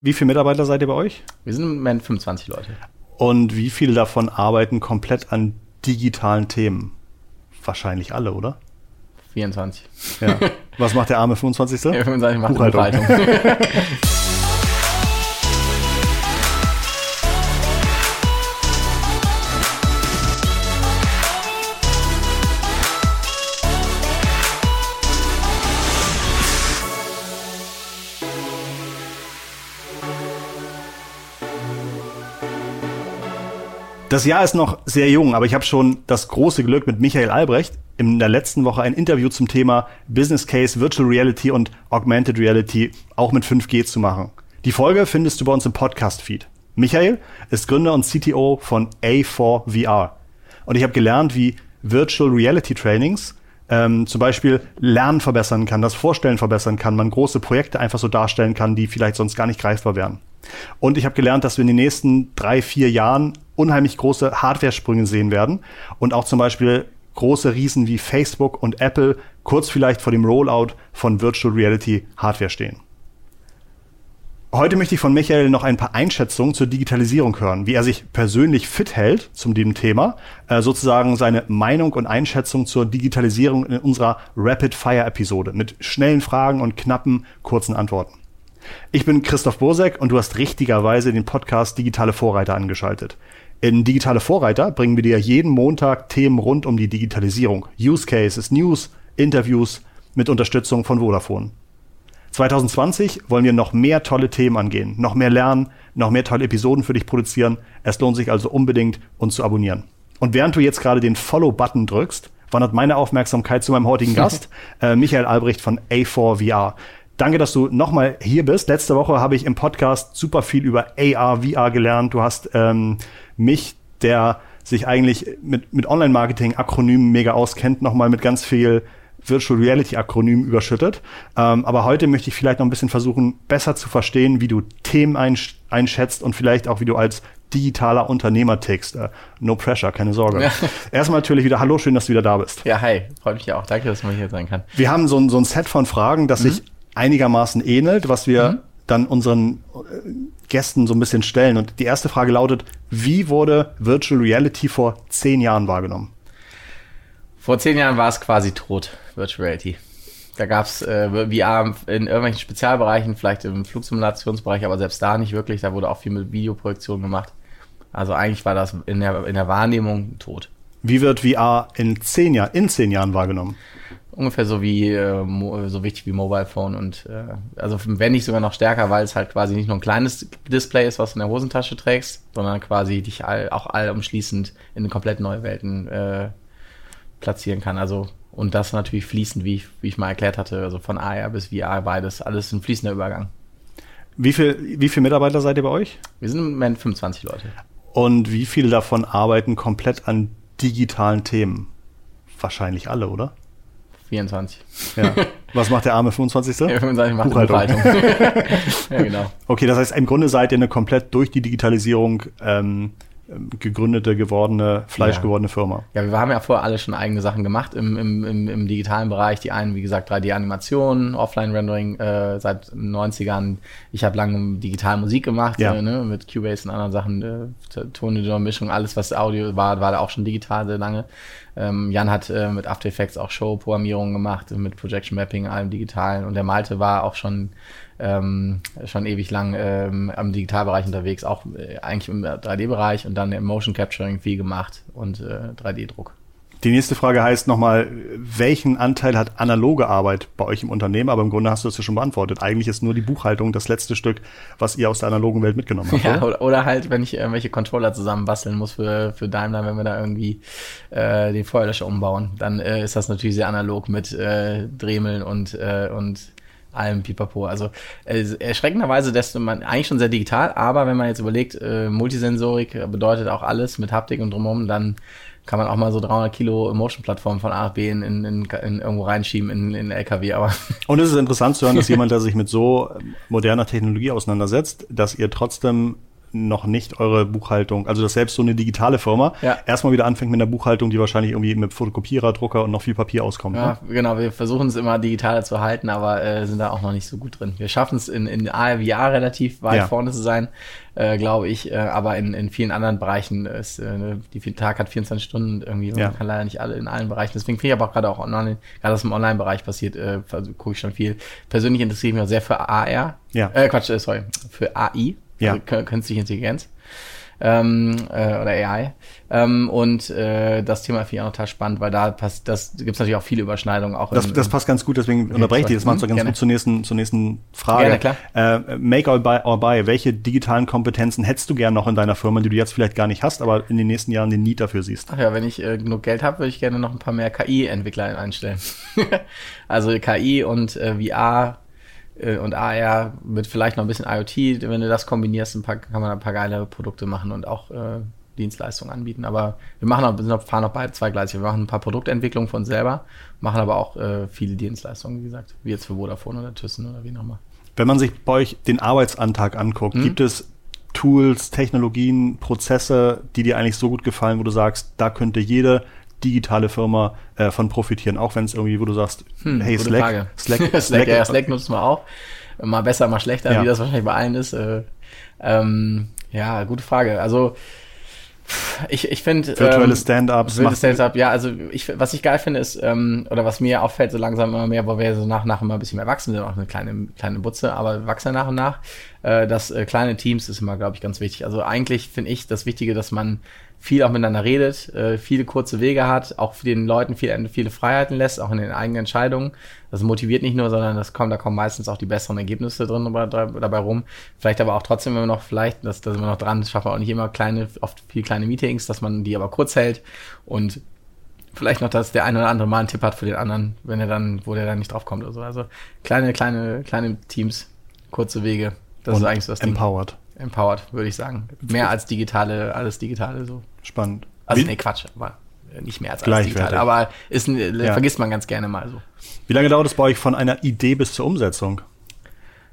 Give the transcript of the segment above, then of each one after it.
Wie viele Mitarbeiter seid ihr bei euch? Wir sind im Moment 25 Leute. Und wie viele davon arbeiten komplett an digitalen Themen? Wahrscheinlich alle, oder? 24. Ja. Was macht der arme 25. Ja, 25 macht Buchhaltung. Buchhaltung. Das Jahr ist noch sehr jung, aber ich habe schon das große Glück, mit Michael Albrecht in der letzten Woche ein Interview zum Thema Business Case, Virtual Reality und Augmented Reality auch mit 5G zu machen. Die Folge findest du bei uns im Podcast-Feed. Michael ist Gründer und CTO von A4VR. Und ich habe gelernt, wie Virtual Reality Trainings ähm, zum Beispiel Lernen verbessern kann, das Vorstellen verbessern kann, man große Projekte einfach so darstellen kann, die vielleicht sonst gar nicht greifbar wären. Und ich habe gelernt, dass wir in den nächsten drei, vier Jahren unheimlich große Hardware-Sprünge sehen werden und auch zum Beispiel große Riesen wie Facebook und Apple kurz vielleicht vor dem Rollout von Virtual Reality Hardware stehen. Heute möchte ich von Michael noch ein paar Einschätzungen zur Digitalisierung hören, wie er sich persönlich fit hält zum dem Thema, äh, sozusagen seine Meinung und Einschätzung zur Digitalisierung in unserer Rapid Fire Episode mit schnellen Fragen und knappen, kurzen Antworten. Ich bin Christoph Bosek und du hast richtigerweise den Podcast Digitale Vorreiter angeschaltet. In Digitale Vorreiter bringen wir dir jeden Montag Themen rund um die Digitalisierung, Use Cases, News, Interviews mit Unterstützung von Vodafone. 2020 wollen wir noch mehr tolle Themen angehen, noch mehr lernen, noch mehr tolle Episoden für dich produzieren. Es lohnt sich also unbedingt, uns zu abonnieren. Und während du jetzt gerade den Follow-Button drückst, wandert meine Aufmerksamkeit zu meinem heutigen Gast, äh, Michael Albrecht von A4VR. Danke, dass du nochmal hier bist. Letzte Woche habe ich im Podcast super viel über AR, VR gelernt. Du hast ähm, mich, der sich eigentlich mit, mit Online-Marketing-Akronymen mega auskennt, nochmal mit ganz viel Virtual Reality Akronym überschüttet. Ähm, aber heute möchte ich vielleicht noch ein bisschen versuchen, besser zu verstehen, wie du Themen einsch einschätzt und vielleicht auch, wie du als digitaler Unternehmer tickst. Äh, no pressure, keine Sorge. Ja. Erstmal natürlich wieder Hallo, schön, dass du wieder da bist. Ja, hi, freut mich auch. Danke, dass man hier sein kann. Wir haben so ein, so ein Set von Fragen, das mhm. sich einigermaßen ähnelt, was wir mhm. Dann unseren äh, Gästen so ein bisschen stellen. Und die erste Frage lautet, wie wurde Virtual Reality vor zehn Jahren wahrgenommen? Vor zehn Jahren war es quasi tot, Virtual Reality. Da gab es äh, VR in irgendwelchen Spezialbereichen, vielleicht im Flugsimulationsbereich, aber selbst da nicht wirklich. Da wurde auch viel mit Videoprojektion gemacht. Also eigentlich war das in der, in der Wahrnehmung tot. Wie wird VR in zehn Jahren, in zehn Jahren wahrgenommen? Ungefähr so wie äh, so wichtig wie Mobile Phone und äh, also wenn nicht sogar noch stärker, weil es halt quasi nicht nur ein kleines Display ist, was du in der Hosentasche trägst, sondern quasi dich all, auch allumschließend in komplett neue Welten äh, platzieren kann. Also und das natürlich fließend, wie ich, wie ich mal erklärt hatte, also von AR bis VR beides, alles ein fließender Übergang. Wie viel, wie viele Mitarbeiter seid ihr bei euch? Wir sind im Moment 25 Leute. Und wie viele davon arbeiten komplett an digitalen Themen? Wahrscheinlich alle, oder? 24. Ja. Was macht der arme 25. Ja, 25 macht Buchhaltung. Buchhaltung. ja, genau. Okay, das heißt, im Grunde seid ihr eine komplett durch die Digitalisierung ähm, gegründete, gewordene, fleischgewordene ja. Firma. Ja, wir haben ja vorher alle schon eigene Sachen gemacht im, im, im, im digitalen Bereich. Die einen, wie gesagt, 3D-Animation, Offline-Rendering äh, seit den 90ern. Ich habe lange digital Musik gemacht, ja. äh, ne, mit Cubase und anderen Sachen, äh, Tonmischung, alles, was Audio war, war da auch schon digital sehr lange. Ähm, Jan hat äh, mit After Effects auch Show-Programmierung gemacht, mit Projection Mapping, allem digitalen. Und der Malte war auch schon ähm, schon ewig lang ähm, am Digitalbereich unterwegs, auch äh, eigentlich im 3D-Bereich und dann im Motion Capturing viel gemacht und äh, 3D-Druck. Die nächste Frage heißt nochmal, welchen Anteil hat analoge Arbeit bei euch im Unternehmen? Aber im Grunde hast du es ja schon beantwortet. Eigentlich ist nur die Buchhaltung das letzte Stück, was ihr aus der analogen Welt mitgenommen habt. Ja, oder, oder halt, wenn ich irgendwelche Controller zusammenbasteln muss für, für Daimler, wenn wir da irgendwie äh, den Feuerlöscher umbauen, dann äh, ist das natürlich sehr analog mit äh, Dremeln und, äh, und allem Pipapo. Also äh, erschreckenderweise desto man eigentlich schon sehr digital, aber wenn man jetzt überlegt, äh, Multisensorik bedeutet auch alles mit Haptik und drumherum, dann kann man auch mal so 300 Kilo Motion-Plattform von A nach B in, in, in, in irgendwo reinschieben in, in LKW. Aber und es ist interessant zu hören, dass jemand, der sich mit so moderner Technologie auseinandersetzt, dass ihr trotzdem noch nicht eure Buchhaltung, also dass selbst so eine digitale Firma Ja. erstmal wieder anfängt mit einer Buchhaltung, die wahrscheinlich irgendwie mit Fotokopierer, Drucker und noch viel Papier auskommt. Ja, Ne? genau, wir versuchen es immer digitaler zu halten, aber äh, sind da auch noch nicht so gut drin. Wir schaffen es in, in AR, relativ weit Ja. vorne zu sein, äh, glaube ich, äh, aber in, in vielen anderen Bereichen ist, äh, die viel Tag hat 24 Stunden und irgendwie, Ja. man kann leider nicht alle in allen Bereichen. Deswegen finde ich aber auch gerade auch online, gerade was im Online-Bereich passiert, äh, gucke ich schon viel. Persönlich interessiere ich mich auch sehr für AR. Ja. Äh, Quatsch, äh, sorry, für AI, Ja. also kü- künstliche Intelligenz ähm, äh, oder AI. Ähm, und äh, das Thema finde ich auch total spannend, weil da passt, das gibt es natürlich auch viele Überschneidungen. Auch Das, im- das passt ganz gut, deswegen unterbreche ich dich. Das macht so Mhm, ganz gerne. gut zur nächsten, zur nächsten Frage. Gerne, klar. Äh, make or buy, or buy. Welche digitalen Kompetenzen hättest du gern noch in deiner Firma, die du jetzt vielleicht gar nicht hast, aber in den nächsten Jahren den Need dafür siehst? Ach ja, wenn ich äh, genug Geld habe, würde ich gerne noch ein paar mehr KI-Entwickler einstellen. also KI und äh, VR und AR mit vielleicht noch ein bisschen IoT. Wenn du das kombinierst, paar, kann man ein paar geile Produkte machen und auch äh, Dienstleistungen anbieten. Aber wir machen sind auch, fahren auch beide zweigleisig. Wir machen ein paar Produktentwicklungen von uns selber, machen aber auch äh, viele Dienstleistungen, wie gesagt, wie jetzt für Vodafone oder Thyssen oder wie nochmal. Wenn man sich bei euch den Arbeitsantrag anguckt, Mhm. gibt es Tools, Technologien, Prozesse, die dir eigentlich so gut gefallen, wo du sagst, da könnte jede digitale Firma äh, von profitieren, auch wenn es irgendwie, wo du sagst, Hm, hey, Slack, Frage. Slack, Slack, ja, Slack nutzen wir auch. Mal besser, mal schlechter, Ja. wie das wahrscheinlich bei allen ist. Äh, ähm, ja, gute Frage. Also ich, ich finde virtuelle ähm, Stand-ups, Stand-up, ja, also ich, was ich geil finde, ist, ähm, oder was mir auffällt, so langsam immer mehr, wo wir so nach und nach immer ein bisschen mehr wachsen, wir sind auch eine kleine, kleine Butze, aber wir wachsen nach und nach, äh, dass äh, kleine Teams ist immer, glaube ich, ganz wichtig. Also eigentlich finde ich das Wichtige, dass man viel auch miteinander redet, äh, viele kurze Wege hat, auch für den Leuten viel, viele Freiheiten lässt, auch in den eigenen Entscheidungen. Das motiviert nicht nur, sondern das kommt, da kommen meistens auch die besseren Ergebnisse drin dabei, dabei rum. Vielleicht aber auch trotzdem immer noch, vielleicht, das, da sind wir noch dran, das schaffen wir auch nicht immer kleine, oft viel kleine Meetings, dass man die aber kurz hält und vielleicht noch, dass der eine oder andere mal einen Tipp hat für den anderen, wenn er dann, wo der dann nicht drauf kommt oder so. Also kleine, kleine, kleine Teams, kurze Wege. Das und ist eigentlich so das Ding. empowered. Empowered, würde ich sagen. Mehr als digitale, alles digitale so. Spannend. Also wie, nee, Quatsch, aber nicht mehr als alles digitale. Aber ist, ein- Ja. vergisst man ganz gerne mal so. wie lange dauert es bei euch von einer Idee bis zur Umsetzung?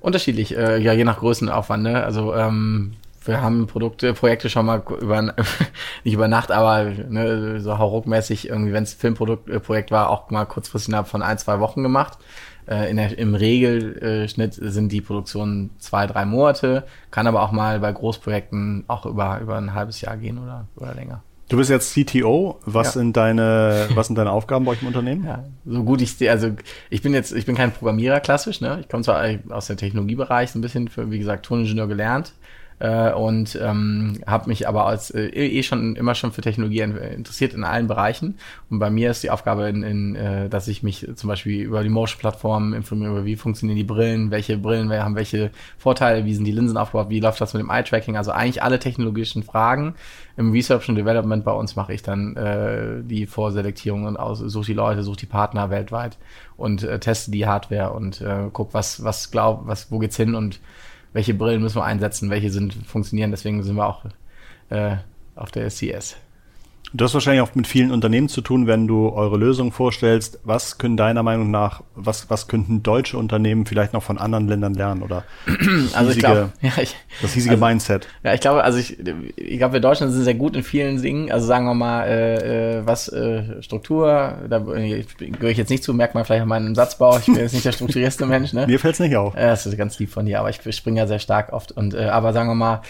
Unterschiedlich, äh, ja, je nach Größenaufwand. Ne? Also ähm, wir haben Produkte, Projekte schon mal über nicht über Nacht, aber ne, so hauruckmäßig irgendwie, wenn es Filmprodukt äh, Projekt war, auch mal kurzfristig innerhalb von ein, zwei Wochen gemacht. Äh, in der, Im Regelschnitt sind die Produktionen zwei, drei Monate, kann aber auch mal bei Großprojekten auch über, über ein halbes Jahr gehen oder, oder länger. Du bist jetzt CTO. Was Ja. sind deine, was sind deine Aufgaben bei euch im Unternehmen? Ja, so gut ich sehe, also ich bin jetzt, ich bin kein Programmierer klassisch, ne? Ich komme zwar aus dem Technologiebereich, so ein bisschen für, wie gesagt, Toningenieur gelernt äh, und ähm, habe mich aber als äh, eh schon immer schon für Technologie in- interessiert in allen Bereichen. Und bei mir ist die Aufgabe, in, in, äh, dass ich mich zum Beispiel über die Motion-Plattform informiere, über wie funktionieren die Brillen, welche Brillen haben, welche Vorteile, wie sind die Linsen aufgebaut, wie läuft das mit dem Eye-Tracking, also eigentlich alle technologischen Fragen. Im Research und Development bei uns mache ich dann äh, die Vorselektierung und aus, suche die Leute, suche die Partner weltweit und äh, teste die Hardware und äh, guck, was, was glaub, was, wo geht's hin und welche Brillen müssen wir einsetzen, welche sind funktionieren. Deswegen sind wir auch äh, auf der SCS. Du hast wahrscheinlich auch mit vielen Unternehmen zu tun, wenn du eure Lösung vorstellst. Was können deiner Meinung nach, was, was könnten deutsche Unternehmen vielleicht noch von anderen Ländern lernen oder Also ich glaube, ja, ich, das hiesige also- Mindset? Ja, ich glaube, also ich, ich glaube, wir Deutschen sind sehr gut in vielen Dingen. Also sagen wir mal, äh, äh, was äh, Struktur, da äh, gehöre ich jetzt nicht zu, merkt man vielleicht an meinem Satzbau. Ich bin jetzt nicht der strukturierste Mensch, ne? Mir fällt's nicht auf. Äh, Das ist ganz lieb von dir, aber ich springe ja sehr stark oft. Und äh, aber sagen wir mal,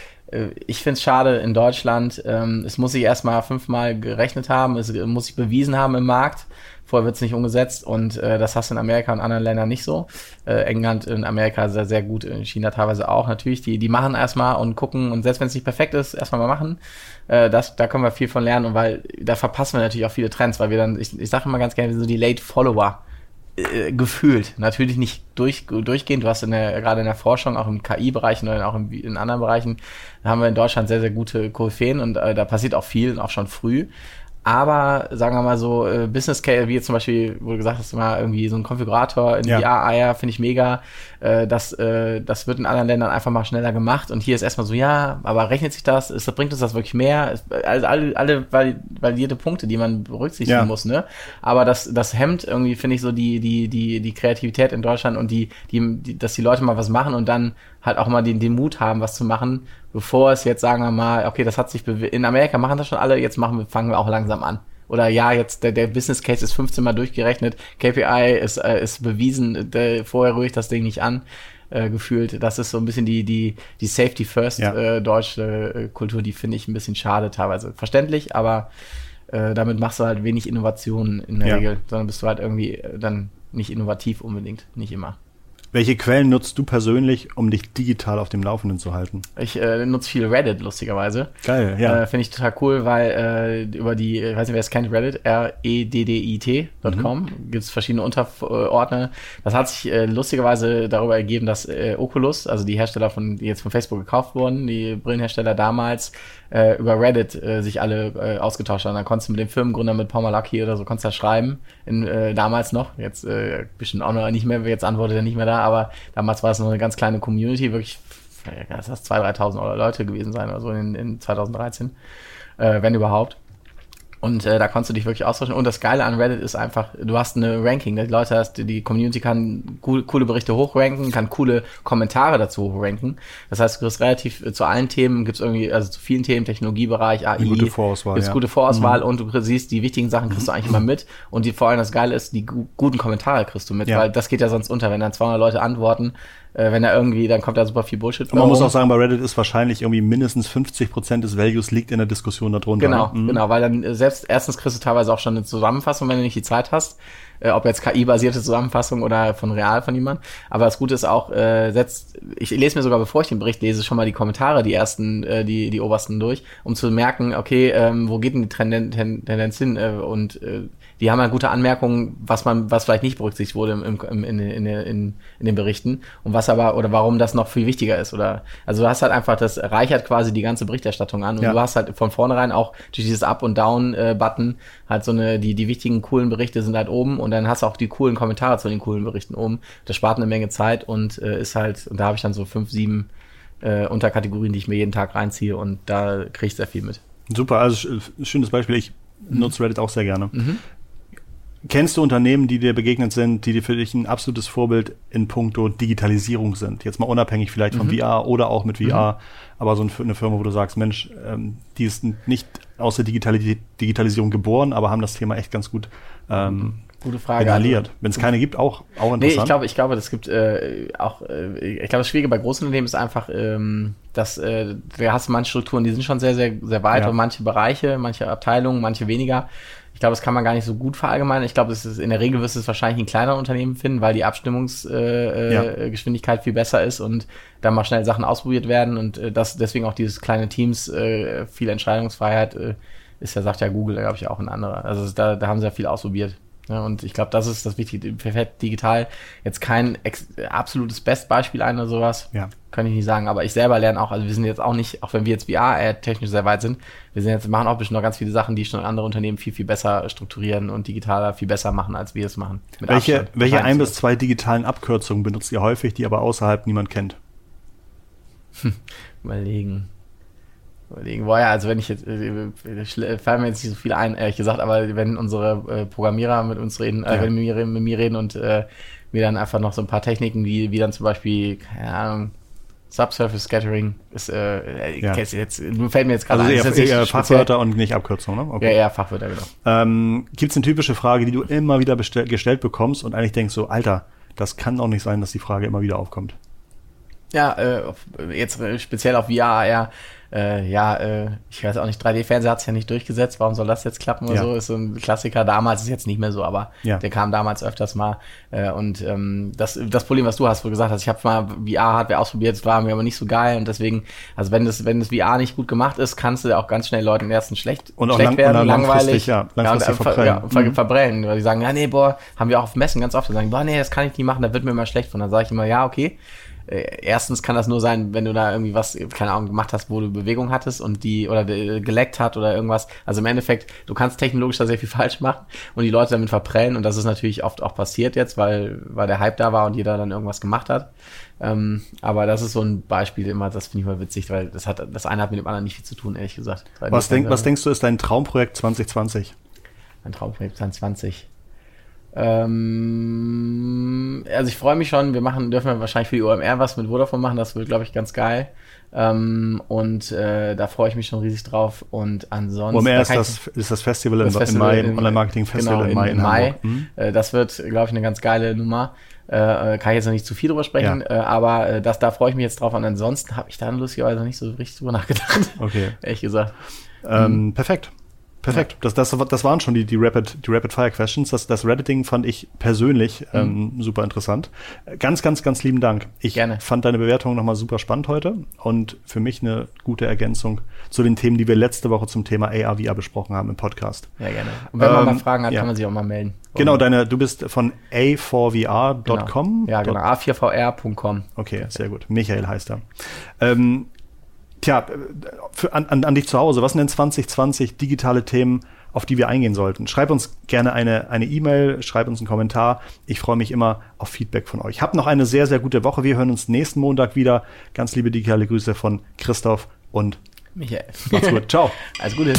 ich finde es schade in Deutschland. Ähm, es muss sich erstmal fünfmal gerechnet haben, es muss sich bewiesen haben im Markt. Vorher wird es nicht umgesetzt und äh, das hast du in Amerika und anderen Ländern nicht so. Äh, England in Amerika sehr, sehr gut, in China teilweise auch natürlich. Die, die machen erstmal und gucken und selbst wenn es nicht perfekt ist, erstmal mal machen. Äh, das, da können wir viel von lernen und weil da verpassen wir natürlich auch viele Trends, weil wir dann, ich, ich sage immer ganz gerne, wir sind so die Late Follower äh, gefühlt. Natürlich nicht durch, durchgehend. Du hast in der, gerade in der Forschung, auch im KI-Bereich und auch in, in anderen Bereichen, haben wir in Deutschland sehr, sehr gute Koryphäen und äh, da passiert auch viel auch schon früh. Aber sagen wir mal so, äh, Business Case, wie jetzt zum Beispiel, wo du gesagt hast, mal irgendwie so ein Konfigurator in Ja. VR-Eier, finde ich mega. Äh, das, äh, das wird in anderen Ländern einfach mal schneller gemacht. Und hier ist erstmal so, ja, aber rechnet sich das? Ist, bringt uns das wirklich mehr? Ist- Also alle, alle vali- validierte Punkte, die man berücksichtigen Ja. muss, ne? Aber das, das hemmt irgendwie, finde ich, so die, die, die, die Kreativität in Deutschland und die, die, die, dass die Leute mal was machen und dann halt auch mal den, den Mut haben, was zu machen, bevor es jetzt sagen wir mal, okay, das hat sich in Amerika machen das schon alle, jetzt machen wir, fangen wir auch langsam an. Oder ja, jetzt der, der Business Case ist 15 Mal durchgerechnet, KPI ist, äh, ist bewiesen, der, vorher rühre ich das Ding nicht an. Äh, gefühlt. Das ist so ein bisschen die, die, die Safety First ja. äh, deutsche äh, Kultur, die finde ich ein bisschen schade teilweise. Verständlich, aber äh, damit machst du halt wenig Innovationen in der ja. Regel, sondern bist du halt irgendwie äh, dann nicht innovativ unbedingt, nicht immer. Welche Quellen nutzt du persönlich, um dich digital auf dem Laufenden zu halten? Ich äh, nutze viel Reddit, lustigerweise. Geil, ja. Äh, Finde ich total cool, weil äh, über die, ich weiß nicht, wer es kennt, Reddit, R-E-D-D-I-T.com, mhm. gibt es verschiedene Unterordner. Das hat sich äh, lustigerweise darüber ergeben, dass äh, Oculus, also die Hersteller von, die jetzt von Facebook gekauft wurden, die Brillenhersteller damals, äh, über Reddit äh, sich alle äh, ausgetauscht haben. Dann konntest du mit dem Firmengründer, mit Paul Malaki oder so, konntest du schreiben, in, äh, damals noch, jetzt äh, bestimmt auch noch nicht mehr, jetzt antwortet er nicht mehr da, aber damals war es noch eine ganz kleine Community, wirklich, das heißt 2.000, 3.000 Leute gewesen sein oder so in, in 2013, äh, wenn überhaupt. Und äh, da konntest du dich wirklich austauschen. Und das Geile an Reddit ist einfach, du hast eine Ranking. Die Leute hast, die Community kann cool, coole Berichte hochranken, kann coole Kommentare dazu hochranken. Das heißt, du kriegst relativ äh, zu allen Themen, gibt's irgendwie, also zu vielen Themen, Technologiebereich, AI, eine gute Vorauswahl, gibt's ja. gute Vorauswahl mhm. und du siehst die wichtigen Sachen kriegst du eigentlich immer mit. Und die, vor allem das Geile ist, die gu guten Kommentare kriegst du mit, ja. weil das geht ja sonst unter, wenn dann 200 Leute antworten äh, wenn er irgendwie, dann kommt da super viel Bullshit. Und man muss auch sagen, bei Reddit ist wahrscheinlich irgendwie mindestens 50 Prozent des Values liegt in der Diskussion darunter. Genau, ne? mhm. genau, weil dann äh, selbst erstens kriegst du teilweise auch schon eine Zusammenfassung, wenn du nicht die Zeit hast äh, ob jetzt KI-basierte Zusammenfassung oder von real von jemand. Aber das Gute ist auch, äh, setzt, ich lese mir sogar, bevor ich den Bericht lese, schon mal die Kommentare, die ersten, äh, die, die obersten durch, um zu merken, okay, ähm, wo geht denn die Tenden Tendenz hin? Äh, und äh, die haben ja gute Anmerkungen, was man, was vielleicht nicht berücksichtigt wurde im, im, in, in, in, in den Berichten und was aber, oder warum das noch viel wichtiger ist. Oder also du hast halt einfach, das reichert quasi die ganze Berichterstattung an und ja. du hast halt von vornherein auch durch dieses Up- und Down-Button halt so eine, die, die wichtigen coolen Berichte sind halt oben und dann hast du auch die coolen Kommentare zu den coolen Berichten oben. Das spart eine Menge Zeit und äh, ist halt, und da habe ich dann so fünf, sieben äh, Unterkategorien, die ich mir jeden Tag reinziehe und da kriege ich sehr viel mit. Super, also schönes Beispiel. Ich nutze Reddit auch sehr gerne. Mhm. Kennst du Unternehmen, die dir begegnet sind, die dir für dich ein absolutes Vorbild in puncto Digitalisierung sind? Jetzt mal unabhängig vielleicht von mhm. VR oder auch mit VR, mhm. aber so eine Firma, wo du sagst, Mensch, ähm, die ist nicht aus der Digitalisierung geboren, aber haben das Thema echt ganz gut ähm, Gute Frage. Inhaliert. Wenn es keine gibt, auch, auch interessant. Nee, ich glaube, ich glaube, das gibt äh, auch, äh, ich glaube, das Schwierige bei großen Unternehmen ist einfach, ähm, dass äh, da hast du manche Strukturen, die sind schon sehr, sehr, sehr weit ja. und manche Bereiche, manche Abteilungen, manche weniger. Ich glaube, das kann man gar nicht so gut verallgemeinern. Ich glaube, in der Regel wirst du es wahrscheinlich in kleineren Unternehmen finden, weil die Abstimmungsgeschwindigkeit äh, ja. viel besser ist und da mal schnell Sachen ausprobiert werden und äh, das deswegen auch dieses kleine Teams, äh, viel Entscheidungsfreiheit äh, ist ja, sagt ja Google, glaube ich, auch ein anderer. Also da, da haben sie ja viel ausprobiert. Ja, und ich glaube, das ist das Wichtige. Perfekt digital jetzt kein absolutes Bestbeispiel ein oder sowas. Ja. Kann ich nicht sagen. Aber ich selber lerne auch, also wir sind jetzt auch nicht, auch wenn wir jetzt VR technisch sehr weit sind, wir sind jetzt, machen auch bestimmt noch ganz viele Sachen, die schon andere Unternehmen viel, viel besser strukturieren und digitaler viel besser machen, als wir es machen. welche welche ein bis zwei digitalen Abkürzungen benutzt ihr häufig, die aber außerhalb niemand kennt? Überlegen überlegen. Boah, ja, also wenn ich jetzt, äh, fallen mir jetzt nicht so viel ein, ehrlich gesagt, aber wenn unsere äh, Programmierer mit uns reden, äh, ja. wenn mit mir, mit mir reden und äh, mir dann einfach noch so ein paar Techniken, wie, wie dann zum Beispiel, keine Ahnung, Subsurface Scattering ist, äh, ja. jetzt, fällt mir jetzt gerade also ein. Eher, eher Fachwörter und nicht Abkürzungen, ne? Okay. Ja, eher Fachwörter, genau. Ähm, Gibt es eine typische Frage, die du immer wieder gestellt bekommst und eigentlich denkst so, Alter, das kann doch nicht sein, dass die Frage immer wieder aufkommt? Ja, äh, jetzt äh, speziell auf VR, ja, äh, ja, äh, ich weiß auch nicht, 3D-Fernseher hat es ja nicht durchgesetzt, warum soll das jetzt klappen oder ja. so? Ist so ein Klassiker, damals ist jetzt nicht mehr so, aber ja. der kam damals öfters mal. Äh, und ähm, das, das Problem, was du hast, wo du gesagt hast, ich habe mal VR-Hardware ausprobiert, das war mir aber nicht so geil und deswegen, also wenn das, wenn das VR nicht gut gemacht ist, kannst du auch ganz schnell Leuten ersten schlecht, und schlecht lang, werden, langweilig. Ja, langfristig ja, verprellen. Ja, ver mhm. verbrennen, weil die sagen, ja, nee, boah, haben wir auch auf Messen ganz oft, die sagen, boah, nee, das kann ich nicht machen, da wird mir immer schlecht von. Dann sage ich immer, ja, okay, äh, erstens kann das nur sein, wenn du da irgendwie was, keine Ahnung, gemacht hast, wo du Bewegung hattest und die oder die, geleckt hat oder irgendwas. Also im Endeffekt, du kannst technologisch da sehr viel falsch machen und die Leute damit verprellen und das ist natürlich oft auch passiert jetzt, weil, weil der Hype da war und jeder dann irgendwas gemacht hat. Ähm, aber das ist so ein Beispiel immer, das finde ich mal witzig, weil das hat, das eine hat mit dem anderen nicht viel zu tun, ehrlich gesagt. Was, denk, was denkst du, ist dein Traumprojekt 2020? Mein Traumprojekt 2020. Ähm, also ich freue mich schon. Wir machen, dürfen wir wahrscheinlich für die OMR was mit Vodafone machen. Das wird, glaube ich, ganz geil. Ähm, und äh, da freue ich mich schon riesig drauf. Und ansonsten. OMR ist das, ist das Festival das im, Festival im Mai, Online-Marketing-Festival genau, im Mai. In, in Mai. Äh, das wird, glaube ich, eine ganz geile Nummer. Äh, kann ich jetzt noch nicht zu viel drüber sprechen, ja. äh, aber äh, das, da freue ich mich jetzt drauf. Und ansonsten habe ich da lustigerweise nicht so richtig drüber nachgedacht. Okay. Ehrlich gesagt. Ähm, mhm. Perfekt. Perfekt. Ja. Das, das, das waren schon die, die Rapid, die Rapid Fire Questions. Das, das Redditing fand ich persönlich mhm. ähm, super interessant. Ganz, ganz, ganz lieben Dank. Ich Gerne. fand deine Bewertung nochmal super spannend heute und für mich eine gute Ergänzung zu den Themen, die wir letzte Woche zum Thema AR, VR besprochen haben im Podcast. Ja, gerne. Und wenn ähm, man mal Fragen hat, ja. kann man sich auch mal melden. Genau, deine, du bist von a4vr.com. Genau. Ja, genau, a4vr.com. Okay, sehr gut. Michael heißt er. Ähm, Tja, für, an, an, an dich zu Hause, was sind denn 2020 digitale Themen, auf die wir eingehen sollten? Schreib uns gerne eine eine E-Mail, schreib uns einen Kommentar. Ich freue mich immer auf Feedback von euch. Habt noch eine sehr, sehr gute Woche. Wir hören uns nächsten Montag wieder. Ganz liebe digitale Grüße von Christoph und Michael. Macht's gut. Ciao. Alles Gute.